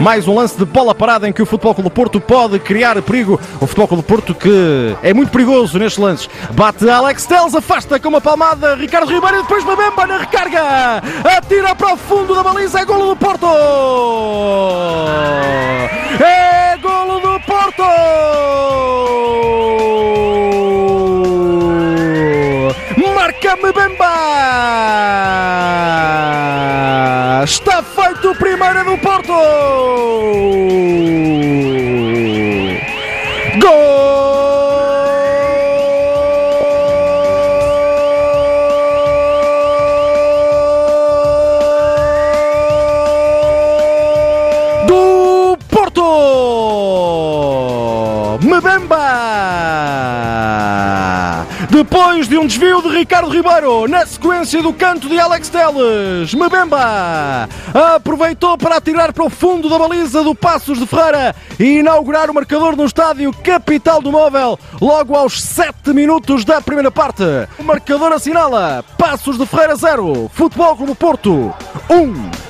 Mais um lance de bola parada em que o Futebol Clube do Porto pode criar perigo. O Futebol Clube do Porto que é muito perigoso nestes lances. Bate Alex Teles, afasta com uma palmada. Ricardo Ribeiro e depois Mabemba na recarga. Atira para o fundo da baliza. É golo do Porto. É golo do Porto. Marca Mabemba. Está feito o primeiro do Porto! Gol do Porto! Mbemba! Depois de um desvio de Ricardo Ribeiro, na sequência do canto de Alex Teles, Mbemba aproveitou para atirar para o fundo da baliza do Passos de Ferreira e inaugurar o marcador no estádio Capital do Móvel, logo aos 7 minutos da primeira parte. O marcador assinala Passos de Ferreira 0, Futebol Clube Porto 1.